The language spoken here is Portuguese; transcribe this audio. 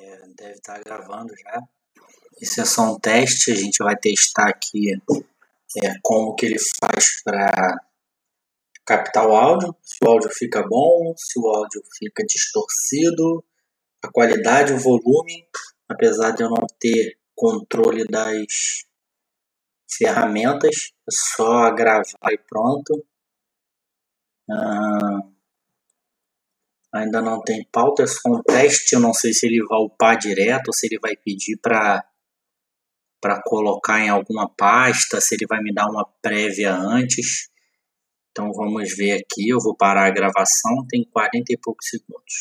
É, deve estar tá gravando já. Isso é só um teste, a gente vai testar aqui é, como que ele faz para captar o áudio, se o áudio fica bom, se o áudio fica distorcido, a qualidade, o volume, apesar de eu não ter controle das ferramentas, é só gravar e pronto. Ah, ainda não tem pauta, é só um teste. Eu não sei se ele vai upar direto ou se ele vai pedir para para colocar em alguma pasta, se ele vai me dar uma prévia antes. Então vamos ver aqui, eu vou parar a gravação, tem 40 e poucos segundos.